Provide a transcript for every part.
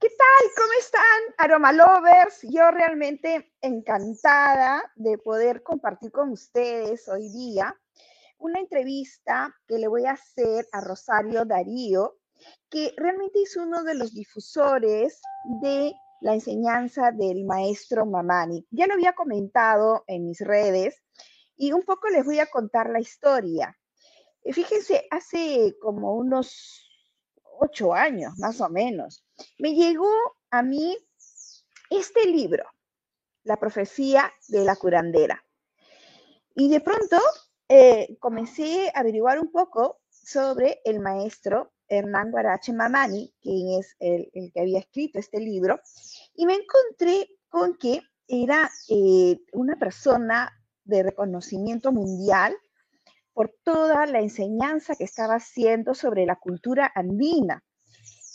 ¿Qué tal? ¿Cómo están, Aroma Lovers? Yo realmente encantada de poder compartir con ustedes hoy día una entrevista que le voy a hacer a Rosario Darío, que realmente es uno de los difusores de la enseñanza del maestro Mamani. Ya lo había comentado en mis redes y un poco les voy a contar la historia. Fíjense, hace como unos ocho años, más o menos, me llegó a mí este libro, La profecía de la curandera. Y de pronto eh, comencé a averiguar un poco sobre el maestro Hernán Guarache Mamani, quien es el, que había escrito este libro, y me encontré con que era eh, una persona de reconocimiento mundial por toda la enseñanza que estaba haciendo sobre la cultura andina.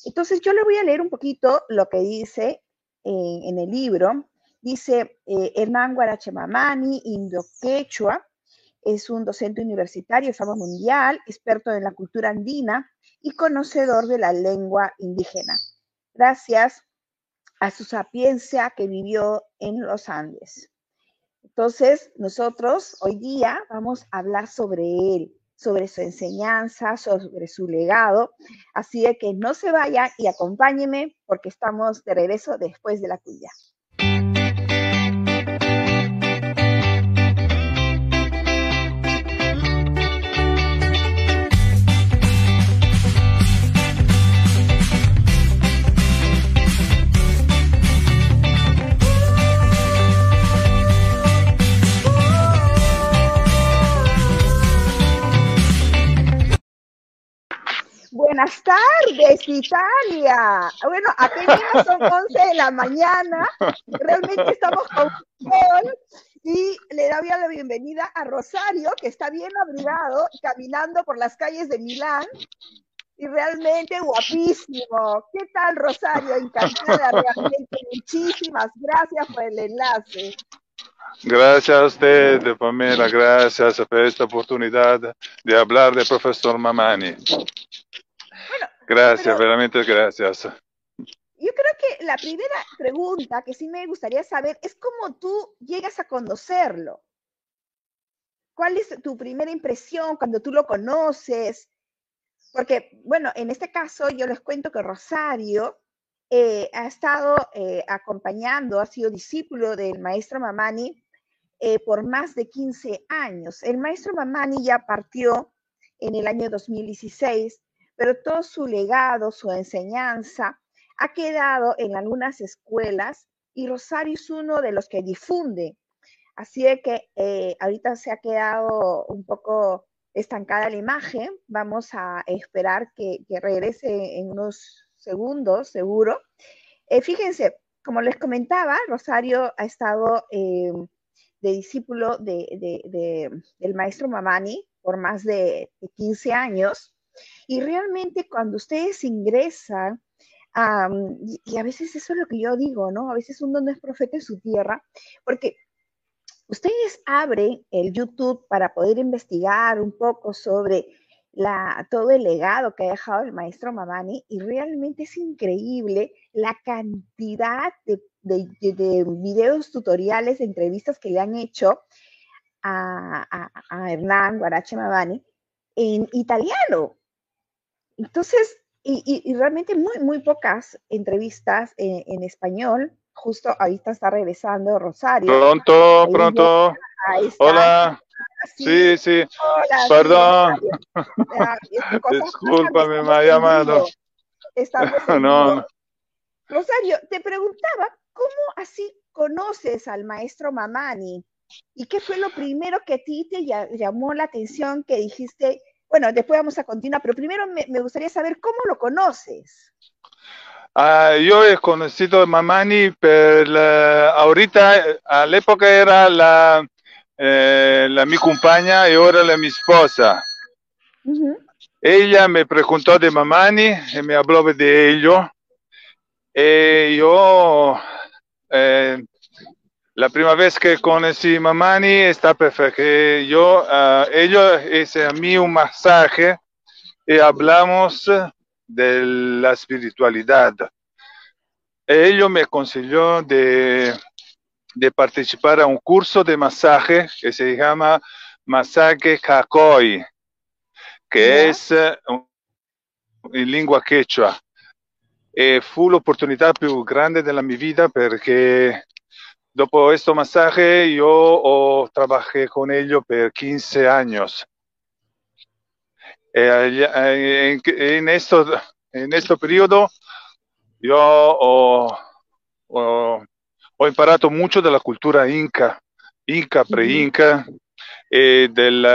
Entonces yo le voy a leer un poquito lo que dice en el libro. Dice eh, Hernán Guarachemamani, indoquechua, es un docente universitario de fama mundial, experto en la cultura andina y conocedor de la lengua indígena. Gracias a su sapiencia que vivió en los Andes. Entonces, nosotros hoy día vamos a hablar sobre él, sobre su enseñanza, sobre su legado. Así de que no se vaya y acompáñeme porque estamos de regreso después de la cuya. Buenas tardes, Italia. Bueno, aquí son 11 de la mañana. Realmente estamos con sol y le doy la bienvenida a Rosario, que está bien abrigado, caminando por las calles de Milán. Y realmente guapísimo. ¿Qué tal, Rosario? Encantada, realmente. Muchísimas gracias por el enlace. Gracias a usted, Pamela, gracias por esta oportunidad de hablar de profesor Mamani. Gracias, realmente gracias. Yo creo que la primera pregunta que sí me gustaría saber es cómo tú llegas a conocerlo. ¿Cuál es tu primera impresión cuando tú lo conoces? Porque, bueno, en este caso yo les cuento que Rosario eh, ha estado eh, acompañando, ha sido discípulo del maestro Mamani eh, por más de 15 años. El maestro Mamani ya partió en el año 2016 pero todo su legado, su enseñanza, ha quedado en algunas escuelas y Rosario es uno de los que difunde. Así de que eh, ahorita se ha quedado un poco estancada la imagen. Vamos a esperar que, regrese en unos segundos, seguro. Eh, fíjense, como les comentaba, Rosario ha estado eh, de discípulo del maestro Mamani por más de 15 años. Y realmente cuando ustedes ingresan, y, a veces eso es lo que yo digo, ¿no? A veces uno no es profeta en su tierra, porque ustedes abren el YouTube para poder investigar un poco sobre la, todo el legado que ha dejado el maestro Mamani y realmente es increíble la cantidad de, videos tutoriales, de entrevistas que le han hecho a, a Hernán Guarache Mamani en italiano. Entonces, y, realmente muy, muy pocas entrevistas en, español. Justo ahorita está regresando Rosario. Pronto, pronto. Hola. Sí, sí. Perdón. Discúlpame, me ha llamado. no. Rosario, te preguntaba, ¿cómo así conoces al maestro Mamani? ¿Y qué fue lo primero que a ti te llamó la atención que dijiste, bueno, después vamos a continuar, pero primero me, gustaría saber cómo lo conoces. Ah, yo he conocido a Mamani, pero ahorita, a la época era la, eh, la mi compañera y ahora la mi esposa. Ella me preguntó de Mamani y me habló de ello. Y eh, yo eh, la primera vez que conocí a Mamani está perfecto. Yo, uh, ellos hice a mí un masaje y hablamos de la espiritualidad. Ellos me aconsejó de, de participar a un curso de masaje que se llama Masaje Kakoi, Ya. es eh, in lingua quechua. E fu l'opportunità più grande della mia vita perché dopo questo masaje yo oh, trabajé con ellos per 15 años. E eh, en, esto, en este periodo yo ho, ho, ho imparato mucho della cultura inca, inca, pre-inca, e del,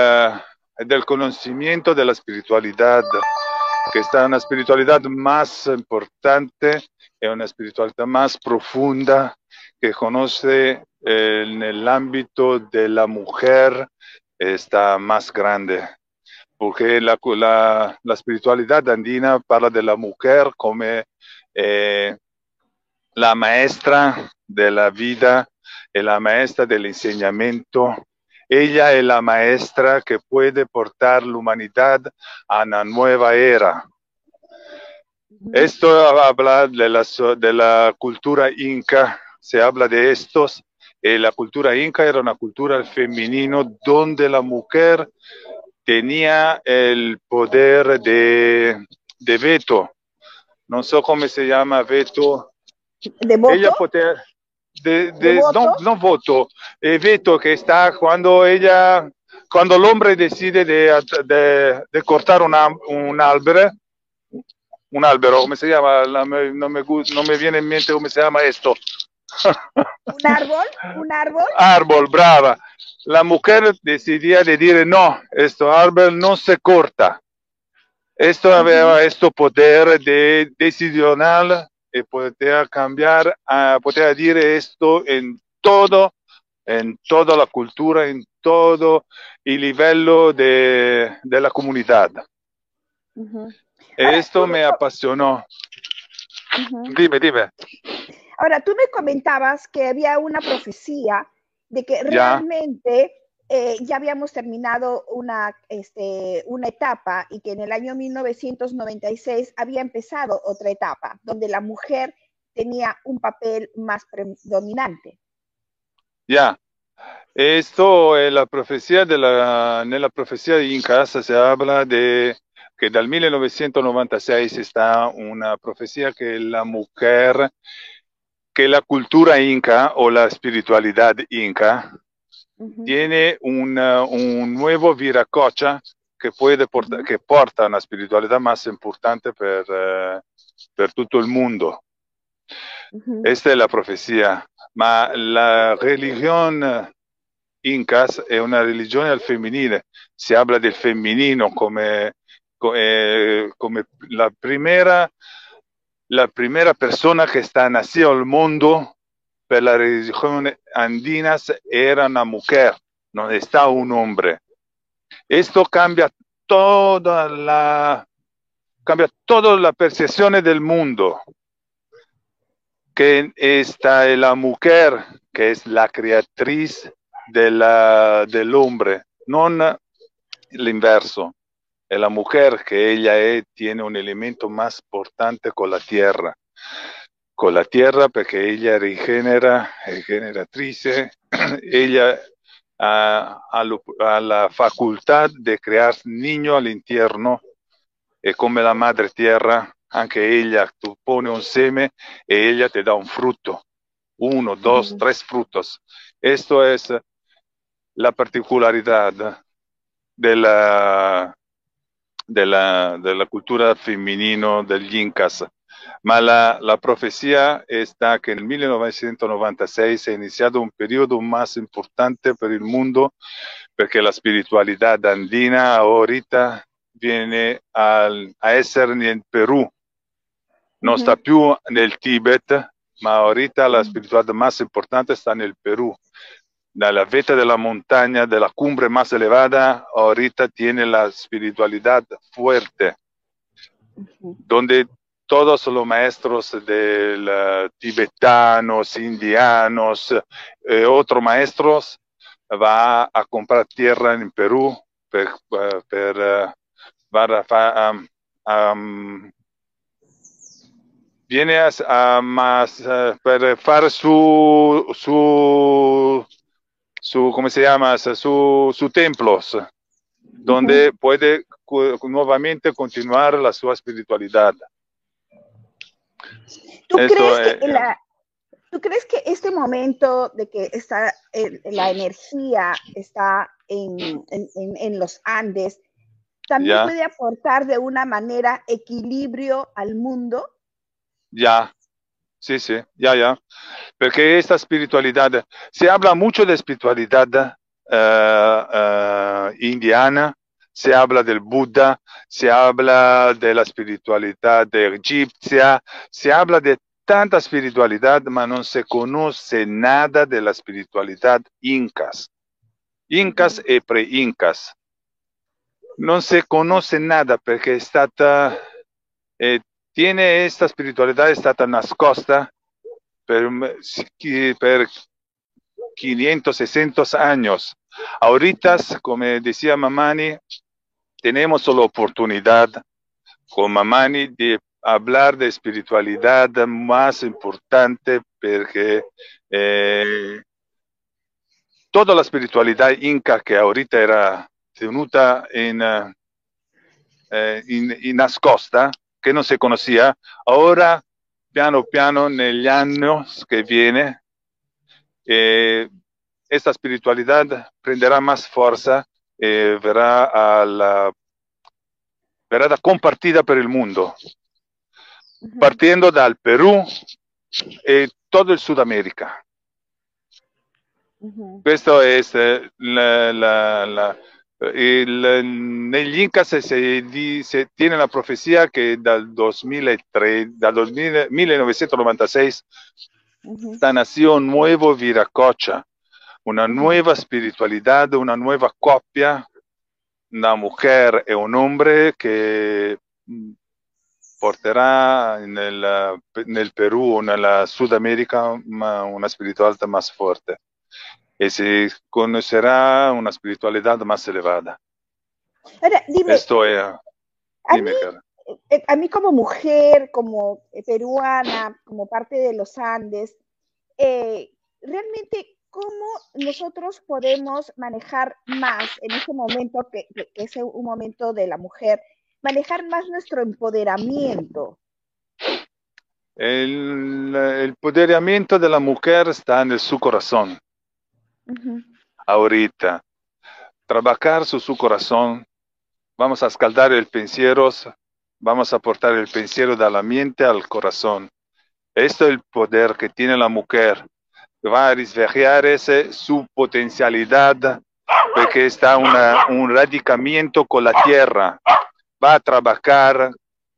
del conocimiento de la espiritualidad, que está una espiritualidad más importante y una espiritualidad más profunda que conoce eh, en el ámbito de la mujer, está más grande. Porque la, la, la espiritualidad andina parla de la mujer como eh, la maestra de la vida y la maestra del enseñamiento. Ella es la maestra que puede portar la humanidad a una nueva era. Esto habla de la, de la cultura inca, se habla de estos. Eh, la cultura inca era una cultura femenino donde la mujer tenía el poder de, de veto. No sé cómo se llama veto. ¿De voto? Ella poteva, de, ¿De de- voto? no, no voto, eh, veto que está cuando ella, cuando el hombre decide de, de, cortar un, am- un albero, un albero, ¿cómo se llama? La- me- no, me, no me viene en mente cómo se llama esto. ¿Un árbol? ¿Un árbol? Árbol, brava. La mujer decidía de decir, no, esto árbol no se corta. Esto aveva este poder de decisional y podía cambiar, ah, podía decir esto en todo, en toda la cultura, en todo el nivel de, de la comunidad. Esto me apasionó. Dime, dime. Ahora, tú me comentabas que había una profecía de que realmente eh, ya habíamos terminado una, este, una etapa y que en el año 1996 había empezado otra etapa, donde la mujer tenía un papel más predominante. Ya. Esto es la profecía de la, nella profecía de Incas se habla de que dal 1996 está una profecía que la mujer, que la cultura inca o la espiritualidad inca Ujú, tiene una- un nuevo viracocha puede porta- que porta una spiritualità más importante per, eh, per tutto il mondo. ujú, Esta es la profecía. Ma la religión incas è una religione al femminile. Si habla del femminino come, co- eh, come la primera, la primera persona que está nacido al mundo per la religión andina era una mujer, no está un hombre. Esto cambia toda la, cambia toda la percepción del mundo que esta es la mujer, que es la creatriz del hombre, no el inverso. Es la mujer que ella es- tiene un elemento más importante con la tierra. Con la tierra perché ella rigenera, è generatrice, ella ha, ha ha la facultad de crear niño all'interno e come la madre tierra, anche ella, tu pone un seme e ella te da un fruto, uno, dos, tres frutos. Esto es la particolaridad de la, de la, de la cultura femenino del Incas. Ma la, la profecía está que en 1996 ha iniciado un periodo más importante per il mondo perché la spiritualità andina ahorita viene al- a essere nel Perù, non Ujú. sta più nel Tibet, ma ahorita la Ujú. spiritualità más importante está nel Perú. Dalla veta della montagna, della cumbre más elevada, ahorita tiene la espiritualidad fuerte. donde todos los maestros del tibetanos, indianos, eh, otros maestros va a comprar tierra en Perú per, eh, per, eh, para am- viene a, a más per fare su, su, su, come si llama, su, su templos, donde puede nuevamente continuar la su espiritualidad. ¿Tú crees, es, que la, ¿Tú crees que este momento de que está la energía está en, en, en, los Andes también Ya. puede aportar de una manera equilibrio al mundo? Ya, sí, sí, ya, ya. Porque esta espiritualidad, se habla mucho de espiritualidad eh, eh, indiana, se habla del Buda, se habla de la espiritualidad egipcia, se habla de tanta espiritualidad, pero no se conoce nada de la espiritualidad incas. Incas e pre-incas. Non si conosce nada è stata, eh, tiene esta spiritualità è stata nascosta per, per 500, 600 años. Ahorita, como decía Mamani, tenemos la oportunidad con Mamani de hablar de espiritualidad más importante porque eh, toda la espiritualidad inca que ahorita era tenuta in, eh, in nascosta, che non si conosceva, ora piano piano negli anni che viene, eh, esta spiritualidad prenderá más fuerza e verrà, alla, verrà compartida per il mondo, uh -huh. partendo dal Perù e tutto il Sud America. Uh -huh. Questo è la, la, la il, negli Incas se, se, tiene la profecía que dal 2003, dal 2000, 1996 uh -huh. esta nación nuevo Viracocha, una nueva espiritualidad, una nueva coppia, una mujer e un hombre que porterà nel, nel Perù o nella Sud America una, una spiritualità más fuerte. Y se conocerá una espiritualidad más elevada. Ahora, dime, Esto es, dime, a, mí, a mí como mujer, como peruana, como parte de los Andes, eh, realmente, ¿cómo nosotros podemos manejar más en ese momento, que, que, es un momento de la mujer, manejar más nuestro empoderamiento? El, el empoderamiento de la mujer está en su corazón. Ahorita, trabajar su, corazón, vamos a escaldar el pensiero, vamos a aportar el pensiero de la mente al corazón. Esto es el poder que tiene la mujer. Va a ese, su potencialidad, porque está un radicamiento con la tierra. Va a trabajar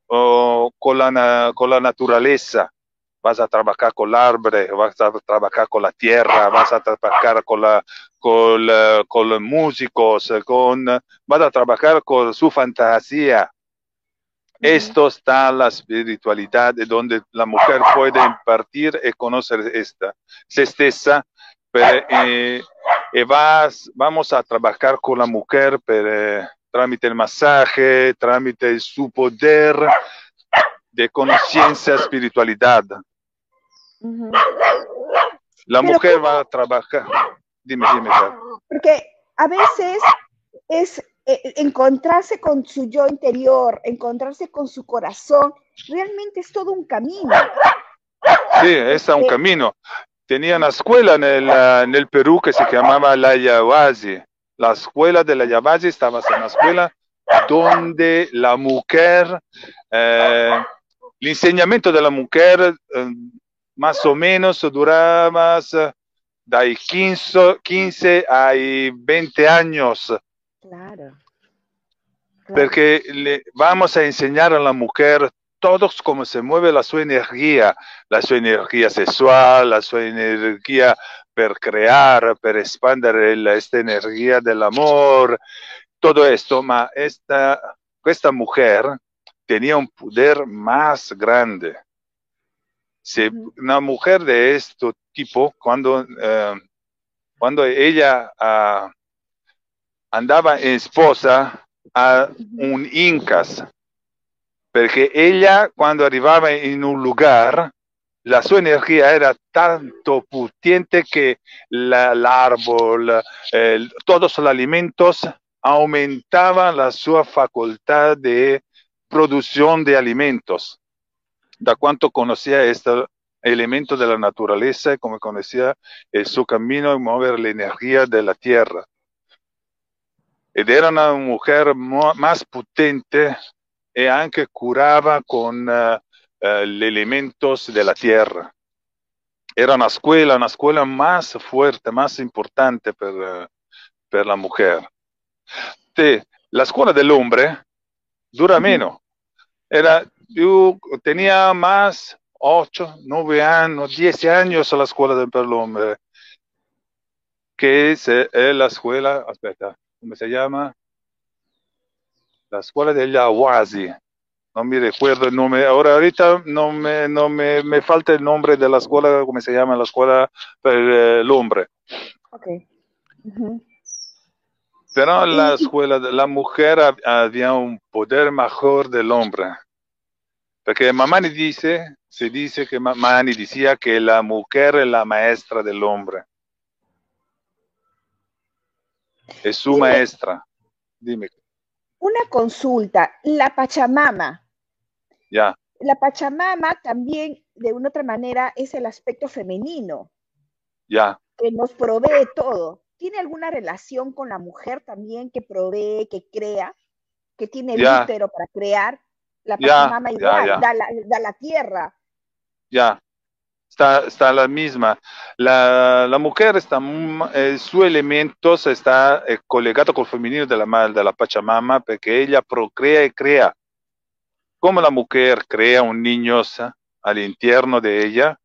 oh, con la naturaleza vas a trabajar con el árbol, vas a trabajar con la tierra, vas a trabajar con, la, con, la, con los músicos, con, vas a trabajar con su fantasía. Esto está la espiritualidad donde la mujer puede impartir y conocer esta, se pero, eh, y vas, vamos a trabajar con la mujer per, eh, tramite el masaje, tramite su poder de conciencia, espiritualidad. Uh -huh. La Pero mujer ¿cómo? va a trabajar. Dime, dime. Porque a veces es eh, encontrarse con su yo interior, encontrarse con su corazón, realmente es todo un camino. Sí, es un eh, camino. Tenía una escuela en el, en el, Perú que se llamaba la Yavazi. La escuela de la Yavazi estaba en una escuela donde la mujer, eh, el enseñamiento de la mujer eh, más o menos duraba de 15, 15 a 20 años. Claro. claro. Porque le vamos a enseñar a la mujer todos cómo se mueve la su energía, la su energía sexual, la su energía per crear, per expandir esta energía del amor, todo esto, ma esta, esta mujer tenía un poder más grande. Si una mujer de este tipo, cuando, eh, cuando ella uh, andaba en esposa a un incas, Perché ella cuando arrivava in un lugar, la sua energia era tanto potente que la, el árbol, eh, todos los alimentos aumentaban la sua facultad de producción de alimentos. Da cuanto conocía este elemento de la naturaleza, como conocía el su camino y mover la energía de la tierra. Ed era una mujer más potente y anche curaba con uh, uh, los elementos de la tierra. Era una escuela, una escuela más fuerte, más importante per, uh, per la mujer. Te, la escuela del hombre dura menos. Era, yo tenía más 8, 9 años, 10 años la escuela del hombre, que es, es la escuela, aspetta, ¿cómo se llama? La escuela de Yahuasi. No me recuerdo el nombre. Ahora, ahorita no me, no me, me falta el nombre de la escuela, ¿cómo se llama? La escuela para el hombre. Ok. Ujú. Pero en la escuela de la mujer hab- había un poder mejor del hombre. Porque Mamani dice, se dice que Mamani decía que la mujer es la maestra del hombre. Es su Dime. maestra. Dime, Una consulta, la Pachamama. ya. La Pachamama también, de una otra manera, es el aspecto femenino Ya, que nos provee todo. ¿Tiene alguna relación con la mujer también que provee, que crea, que tiene el útero para crear? La Pachamama ya, igual, ya. Da, la, da la tierra. ya. Está, está la misma. La, la mujer está, eh, su elemento está eh, collegado col femenino della, ma- della Pachamama perché ella procrea e crea. Come la mujer crea un niño sa, all'interno de ella,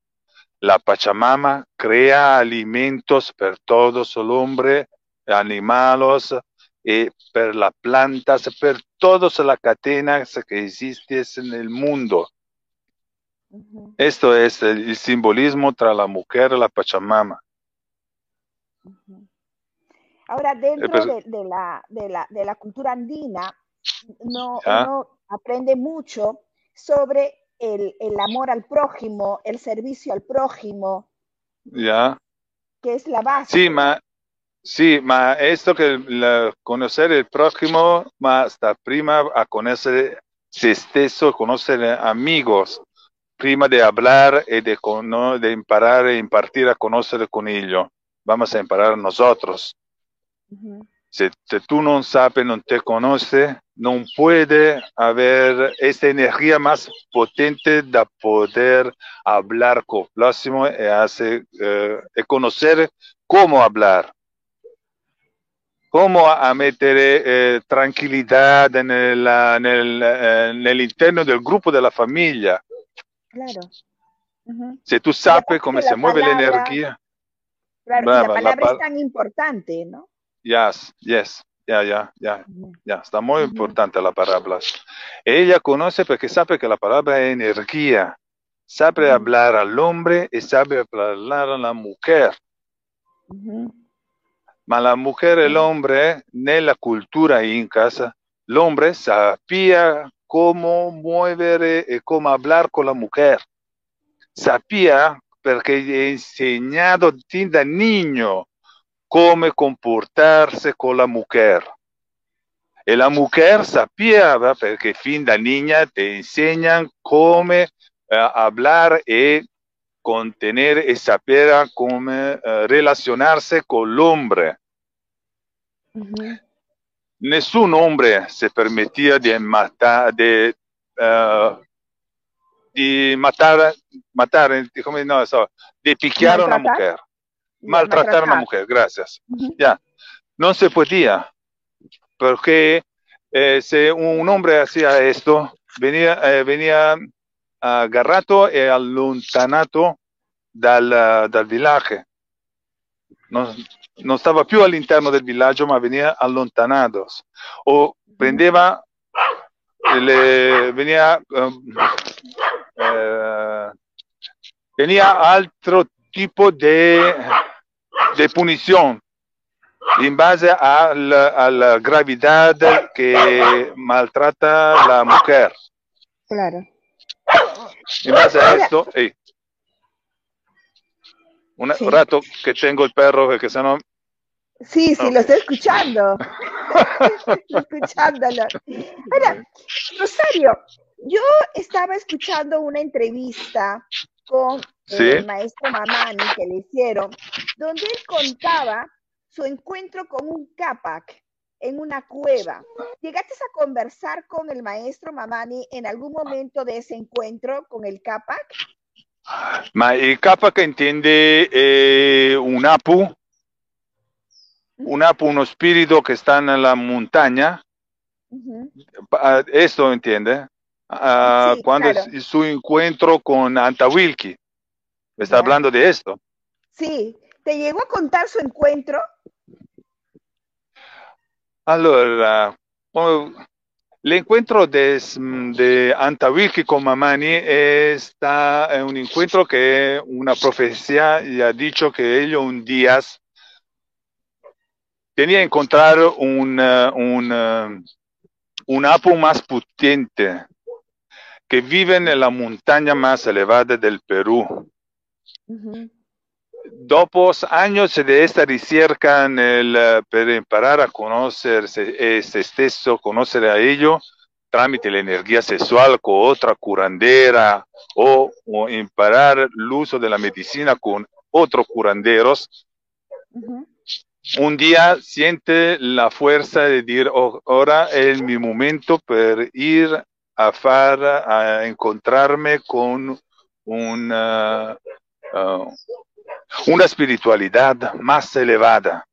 la Pachamama crea alimentos per todos el hombre, animales, y per las plantas, per todas las cadenas que existen en el mundo. Ujú, Esto es el, el simbolismo tra la mujer la Pachamama. ujú. Ahora, dentro pero- de, de la, de, la, de la cultura andina, no, Ya. uno aprende mucho sobre el, el amor al prójimo, el servicio al prójimo, ¿Ya? que es la base. Sí, ma, sí, ma esto que la- conocer el prójimo, ma hasta prima a conocer se stesso, conocer amigos, prima de hablar y de, cono- de imparar e impartir a conocer con ellos. Vamos a imparar nosotros. Se tú no sabes, no te conoces, no puede haber esta energía más potente de poder hablar con el próximo y, hacer, eh, y conocer cómo hablar. Cómo a meter eh, tranquilidad en el, en, el, eh, en el interno del grupo de la familia. Claro. Si tú sabes cómo se mueve la energía. Claro, y Brava, la la palabra pal- es tan importante, ¿no? Yes, yes, ya, ya, ya. Ya, está muy importante la palabra. Ella conoce porque sabe que la palabra es energía. Sabe hablar al hombre y sabe hablar a la mujer. ujú, Ma la mujer y el hombre, nella cultura incas, el hombre sabía cómo mover y cómo hablar con la mujer. Sabía porque enseñado da niño cómo comportarse con la mujer. Y la mujer sabía, porque fin de niña te enseñan cómo eh, hablar y contener y saber cómo eh, relacionarse con el hombre. ujú. Nessun hombre se permitía de matar, de, eh, de matar, matar, no, so, de piquear a una mujer, Ya, maltratar a una mujer, gracias. Ujú, no se podía, porque eh, si un hombre hacía esto, venía, eh, venía agarrato e allontanato dal, dal villaggio. Non, non stava più all'interno del villaggio, ma veniva allontanato. O prendeva, le, veniva, eh, veniva altro tipo di punizione in base alla, alla gravidad que maltrata la mujer. Claro. En base a esto, un rato que tengo el perro, que se no... Sí, sí, lo estoy escuchando. estoy escuchándolo. Ahora, Rosario, yo estaba escuchando una entrevista con el maestro Mamani que le hicieron, donde él contaba su encuentro con un Capac en una cueva. ¿Llegaste a conversar con el maestro Mamani en algún momento de ese encuentro con el Capac? El Capac entiende eh, un apu, un apu, uno espíritu que está en la montaña. Esto entiende. Ah, cuando es su encuentro con Antawilki. ¿Me está hablando de esto? Sí. ¿Te llegó a contar su encuentro? Allora, el encuentro de, de Antawilki con Mamani está un encuentro que una profecía ya ha dicho que ellos un día tenía que encontrar un, un, un apu más potente que viven en la montaña más elevada del Perú. De esta ricerca en el, eh, para imparare a conocer se, stesso, conocer a ellos, tramite la energía sexual con otra curandera o, o imparar el uso de la medicina con otros curanderos, un día siente la fuerza de decir, oh, ahora es mi momento para ir a, far, a encontrarme con una, uh, una espiritualidad más elevada.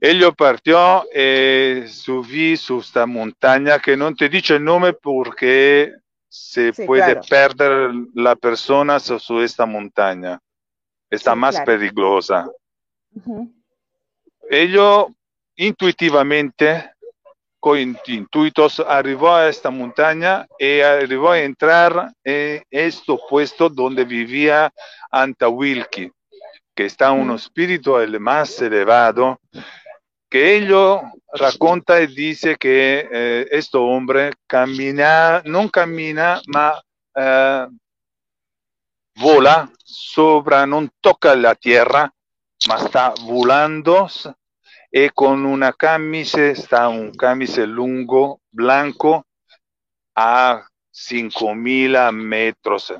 Ello partió eh, subí su esta montaña que no te dicho el nombre porque se puede perder la persona sobre esta montaña. Está más peligrosa. Ello intuitivamente con intuitos arribó a esta montaña y arribó a entrar en este puesto donde vivía Antawilki, que está un espíritu más elevado, que ello racconta y dice que eh, este hombre camina, no camina, ma eh, vola sobre, no toca la tierra, ma está volando y con una camisa, está un camisa lungo, blanco, a 5.000 metros,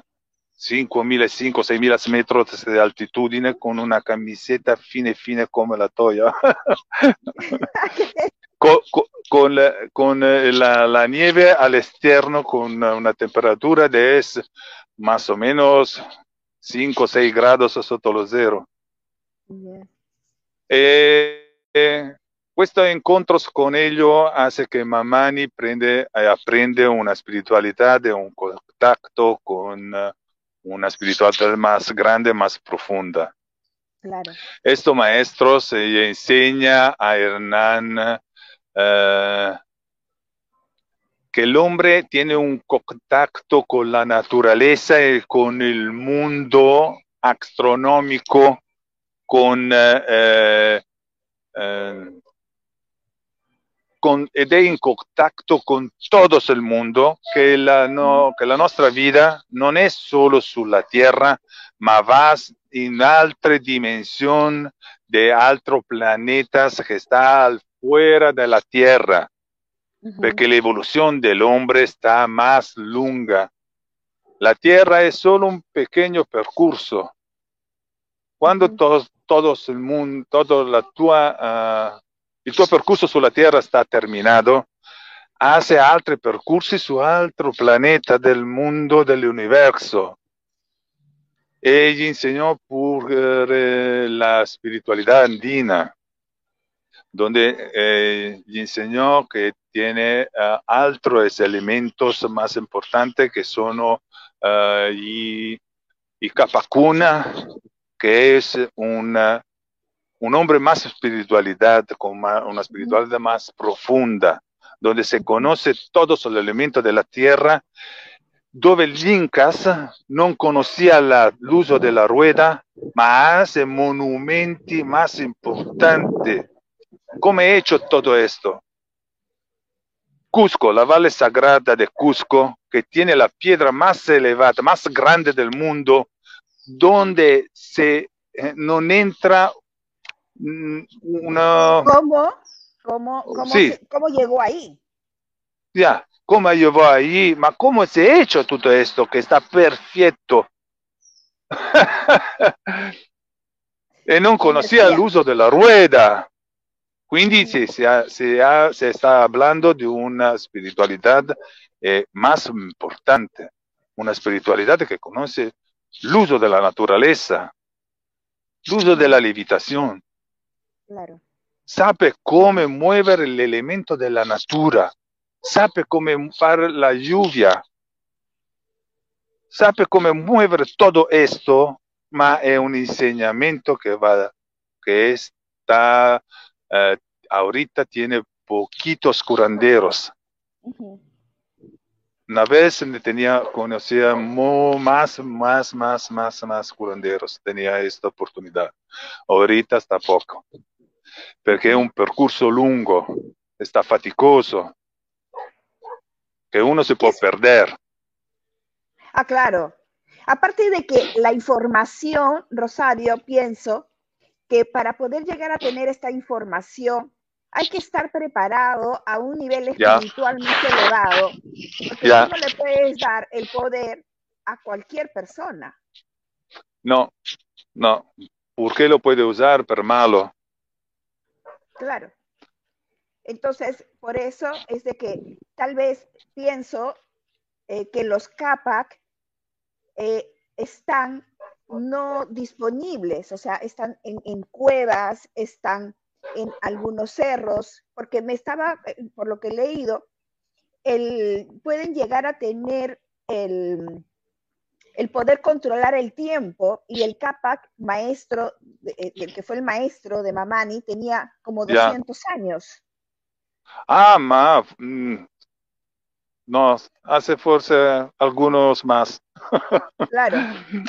5.000, 5, 6.000 metros de altitud, con una camiseta fine, fine como la toya. con, con, con la, la, nieve al externo, con una temperatura de es más o menos 5 o 6 grados sotto lo cero. Eh, estos encuentros con ello hace que Mamani prende, eh, aprende una espiritualidad, un contacto con eh, una espiritualidad más grande, más profunda. Claro. Estos maestros eh, enseña a Hernán que el hombre tiene un contacto con la naturaleza y con el mundo astronómico, con eh, con, ed è in contatto con tutto il mondo, che la, no, che la nostra vita non è solo sulla Terra, ma va in altre dimensioni di altri pianeti che sta al fuera della Terra, uh -huh. perché l'evoluzione dell'uomo sta más lunga. La Tierra è solo un pequeño percorso. Quando to todo el mundo, todo la tua, uh, il tuo percorso sulla Terra sta terminato, hace altri percorsi su altro pianeta del mondo, dell'universo. E gli insegnò pure la spiritualità andina, donde eh, gli insegnò tiene uh, altros elementos más importantes que sono uh, i, i capacuna, que es una, un hombre más espiritualidad, con una espiritualidad más profunda, donde se conoce todos los elementos de la tierra, donde el Incas no conocía el uso de la rueda, ma hace monumenti más importantes. ¿Cómo he hecho todo esto? Cusco, la Valle Sagrada de Cusco, que tiene la piedra más elevada, más grande del mundo, donde se eh, no entra una... ¿Cómo? ¿Cómo, cómo, llegó ahí? Ya, ¿cómo llegó ahí? Ma ¿cómo se ha hecho todo esto que está perfecto? y no conocía el uso de la rueda. Quindi se, se, está hablando de una espiritualidad eh, más importante, una espiritualidad que conoce el uso de la naturaleza, el uso de la levitación. Claro. Sabe cómo mover el elemento de la natura, sabe cómo hacer la lluvia, sabe cómo mover todo esto, ma es un enseñamiento que va, que está eh, ahorita tiene poquitos curanderos. Una vez tenía, conocía más, más, más, más, más curanderos. Tenía esta oportunidad. Ahorita está poco. Porque es un percurso largo, está fatigoso, que uno se puede perder. Ah, claro. Aparte de que la información, Rosario, pienso que para poder llegar a tener esta información hay que estar preparado a un nivel espiritual muy elevado, porque no le puedes dar el poder a cualquier persona. No, no. ¿Por qué lo puede usar para malo? Claro. Entonces, por eso es de que tal vez pienso eh, que los CAPAC eh, están no disponibles, o sea, están en, cuevas, están en algunos cerros, porque me estaba, eh, por lo que he leído, el, pueden llegar a tener el, el poder controlar el tiempo y el Capac, maestro, eh, el que fue el maestro de Mamani, tenía como 200 años. Ah, ma, mm, no, hace fuerza algunos más. Claro,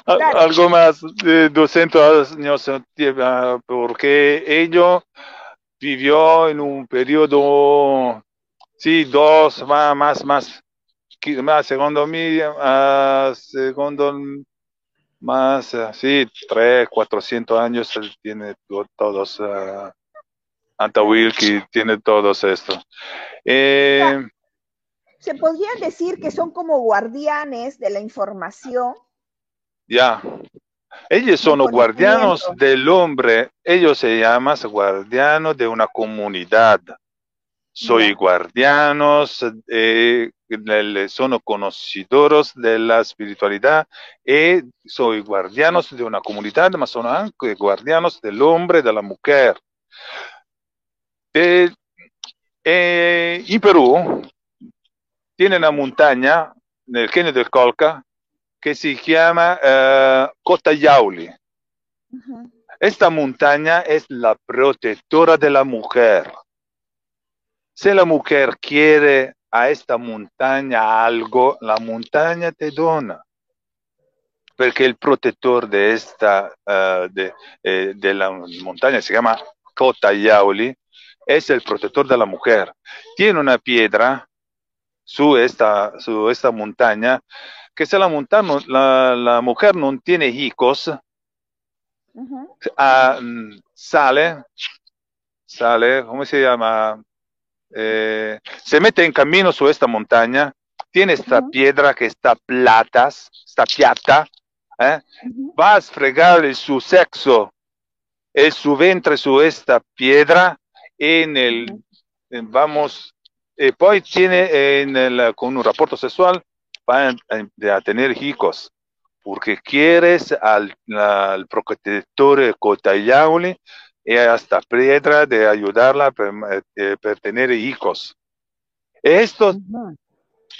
Algo más de 200 años, porque ellos vivió en un periodo, sí, dos, más, más, más, más segundo uh, segundo más, sí, tres, cuatrocientos años, él tiene todos, uh, Wilkie tiene todos esto. Eh, se podría decir que son como guardianes de la información. Ya. Ellos son los guardianos del hombre. Ellos se llaman guardianos de una comunidad. Soy guardianos, eh, son conocedores de la espiritualidad y soy guardianos de una comunidad, pero son guardianos del hombre, de la mujer. Eh, eh, en Perú, tiene una montaña nel Kenya del Colca que se llama uh, Esta montaña es la protectora de la mujer. Si la mujer quiere a esta montaña algo, la montaña te dona. Porque el protector de esta, uh, de, eh, de, la montaña se llama Yauli, es el protector de la mujer. Tiene una piedra su esta, su esta montaña, que si la, montaña, la, la mujer no tiene hijos, ah, sale, sale, ¿cómo se llama? Eh, se mete en camino sobre esta montaña, tiene esta piedra que está platas, está piata, ¿eh? va a fregarle su sexo, en su ventre sobre esta piedra, en el, vamos, y poi tiene en el, con un rapporto sexual va a, tener hijos, porque quieres al, al protector Cotayauli y hasta piedra de ayudarla para, eh, tener hijos. Esto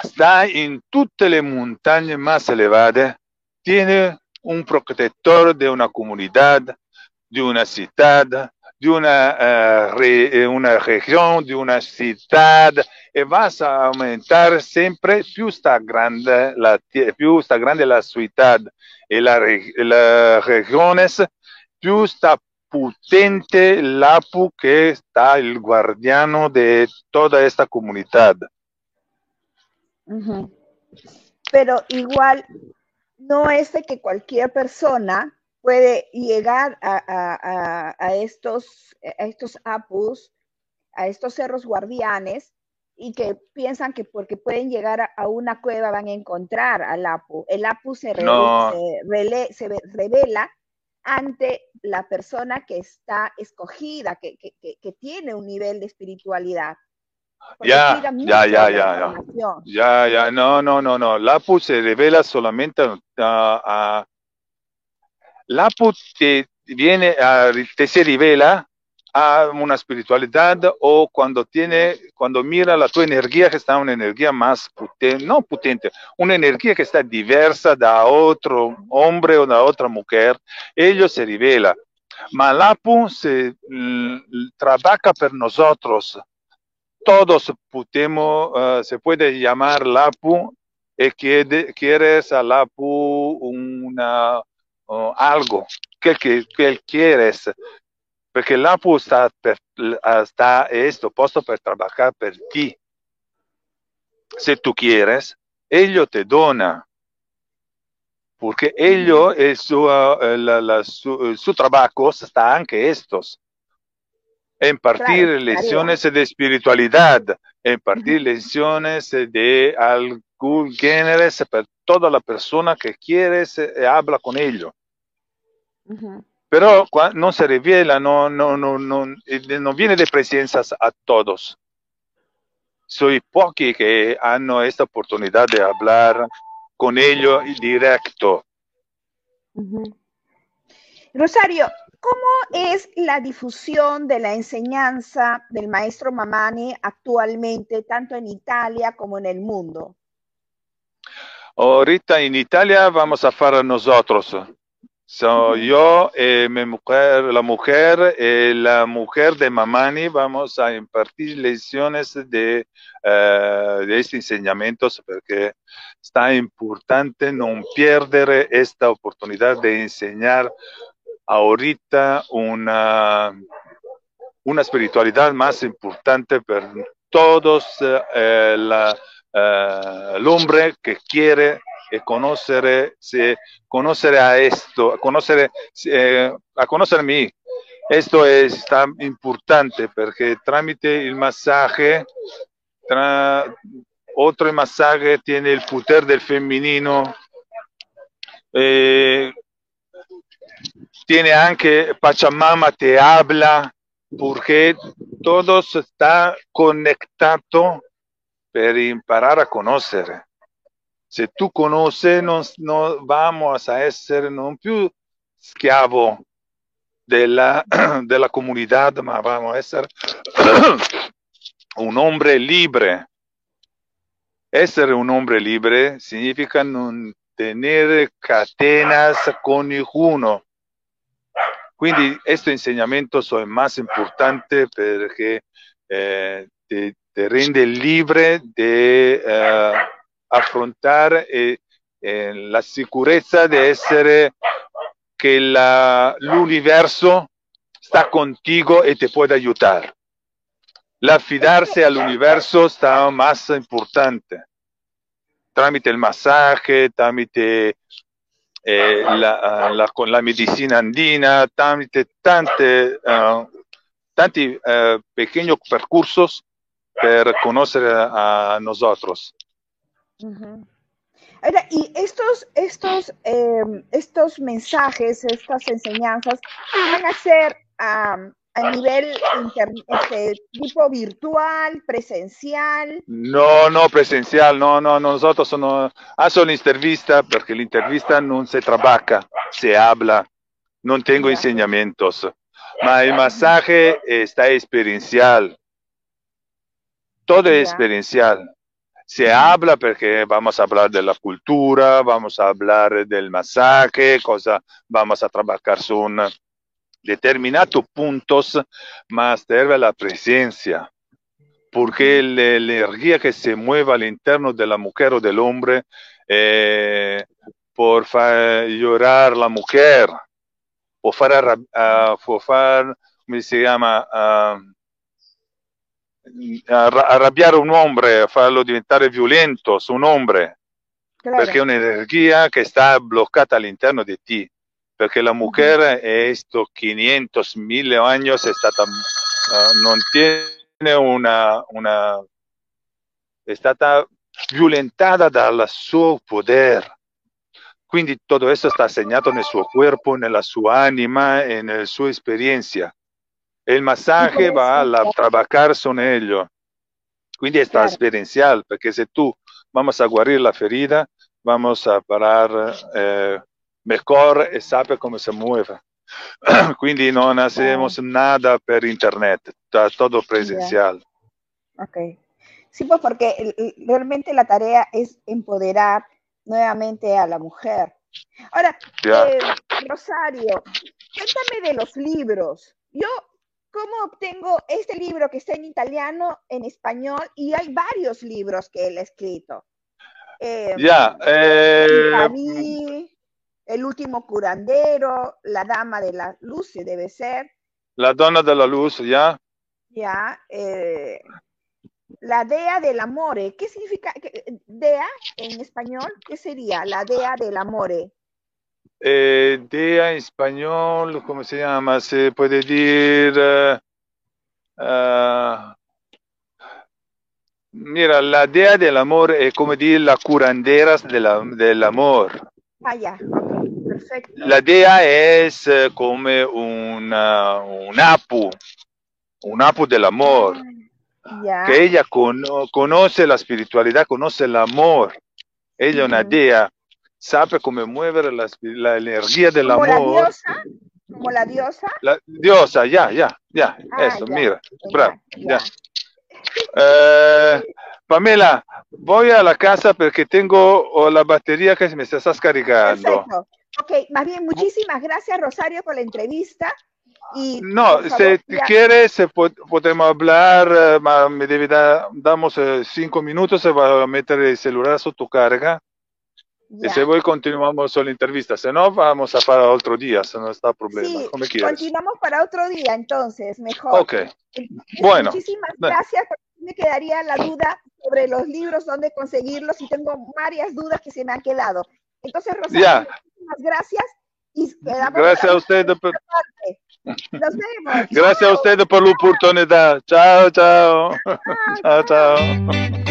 está en todas las montañas más elevadas, tiene un protector de una comunidad, de una ciudad, de una, uh, una región, de una ciudad, y vas a aumentar siempre, più sta grande la, più sta grande la ciudad. Y la, las regiones, più sta potente l'APU que está el guardiano de toda esta comunidad. Pero igual no es de que cualquier persona puede llegar a, estos, a estos apus, a estos cerros guardianes, y que piensan que porque pueden llegar a, una cueva van a encontrar al apu. El apu se, se, revela ante la persona que está escogida, que, tiene un nivel de espiritualidad. Ya, ya, ya, ya, ya, ya, no, no, no, no, la APU se revela solamente a, la APU te viene, a, te se revela a una espiritualidad o cuando tiene, cuando mira la tu energía que está una energía más potente, no potente, una energía que está diversa de otro hombre o de otra mujer, ello se revela. Malapu se trabaja por nosotros. Todos podemos, uh, se puede llamar Lapu y que quieres a Lapu una, algo que, quieres porque el APU está, está esto puesto para trabajar por ti. Si tú quieres, ello te dona. Porque ello, es su, uh, su, su, trabajo está anche estos. Impartir claro, lecciones claro. de espiritualidad, impartir lecciones de algún género para toda la persona que quiere, se, habla con. Uh -huh. Pero no se revela, no, no, no, no, no viene de presencias a todos. Soy pochi que han esta oportunidad de hablar con ellos directo. Uh -huh. Rosario, ¿cómo es la difusión de la enseñanza del maestro Mamani actualmente, tanto en Italia como en el mundo? Ahorita en Italia vamos a hacer nosotros. So, yo, eh, mi mujer, la mujer, eh, la mujer de Mamani, vamos a impartir lecciones de, uh, de estos enseñamientos porque está importante no perder esta oportunidad de enseñar ahorita una, una espiritualidad más importante para todos uh, la, uh, el hombre que quiere conoscere, se, conoscere a esto, conoscere, eh, a conocerme. Esto es tan importante porque tramite el masaje, tra, otro masaje tiene el poder del femenino, eh, tiene anche Pachamama te habla, porque todo está conectado para imparar a conocer. Se tú conoces, no, no vamos a ser no più schiavo della, della comunità, ma vamos a ser un hombre libre. Essere un hombre libre significa non tenere cadenas con ninguno. Quindi questo insegnamento è más importante perché eh, te, rende libre di eh, affrontare eh, eh, la sicurezza di essere che l'universo sta contigo e ti può aiutare. L'affidarsi all'universo sta más importante. Tramite il massaje, tramite eh, la, la, con la medicina andina, tramite tante, uh, tanti uh, pequeños percursos per conoscere a, a nosotros. Uh -huh. Ahora, y estos, estos, eh, estos mensajes, estas enseñanzas, van a ser um, a nivel inter, este, tipo virtual, presencial. No, no, presencial, no, no, nosotros no hacemos la entrevista porque la entrevista no se trabaja, se habla, no tengo enseñamientos, pero el masaje está experiencial, todo es experiencial. Se habla porque vamos a hablar de la cultura, vamos a hablar del masaje, cosa, vamos a trabajar son determinados puntos, más debe la presencia, porque la, energía que se mueve al interno de la mujer o del hombre, eh, por llorar la mujer, por far, uh, por ¿cómo se llama? Uh, arrabbiare un hombre, farlo diventare violento su un hombre, Claro. perché è un'energia che sta bloccata all'interno di te, perché la mujer è sto 500, 1000 anni è stata, eh, non tiene una, una, è stata violentata dal suo potere. Quindi tutto questo sta segnato nel suo corpo, nella sua anima e nella sua esperienza. E il massaje Sì, va a trabajar con ello. Quindi è experiencial, porque si tú vamos a guarir la ferida, vamos a parar eh, mejor e sabe cómo se mueve. Quindi non hacemos nada per internet, está todo presencial. Ok. Sí, pues porque el- el- realmente la tarea es empoderar nuevamente a la mujer. Ahora, eh, Rosario, cuéntame de los libros. Yo, ¿cómo obtengo este libro que está en italiano, en español? Y hay varios libros que él ha escrito. Eh, Ya, eh, Itaví, El último curandero, La dama de la luz, sí debe ser. la donna della luz, ya. Ya, eh, la dea del amore. ¿Qué significa dea en español? ¿Qué sería la dea del amore? Eh, dea en español, ¿cómo se llama? Se puede decir... ah, mira, la dea del amor es como decir la curanderas de la- del amor. Ah, ya, perfecto. La dea es eh, como una, un apu, un apu del amor, Ya, que ella cono- conoce la espiritualidad, conoce el amor. Ella, una Ujú. dea, sabe cómo mover la, la energía del como la amor. diosa, como la diosa. La diosa, ya, ya, ya, Ah, eso, ya, mira, ya, bravo, ya. ya. Eh, Pamela, voy a la casa porque tengo oh, la batería que me está cargando. Perfecto. Ok, más bien, muchísimas gracias, Rosario, por la entrevista. Y, No, favor, si ya- quieres, po- podemos hablar, eh, me devi da- damos eh, cinco minutos, se va a meter el celular su tu carga. Y ya. si voy, continuamos la entrevista. Si no, vamos a para otro día, si no está problema, Sí, como quieras. continuamos para otro día, entonces, mejor. Ok, bueno. Muchísimas gracias. Me quedaría la duda sobre los libros, dónde conseguirlos, y tengo varias dudas que se me han quedado. Entonces, Rosario, Ya. muchísimas gracias. Y quedamos gracias a usted, por-. Nos vemos. gracias a Chao. usted por la oportunidad. Chao, chao. Chao, chao.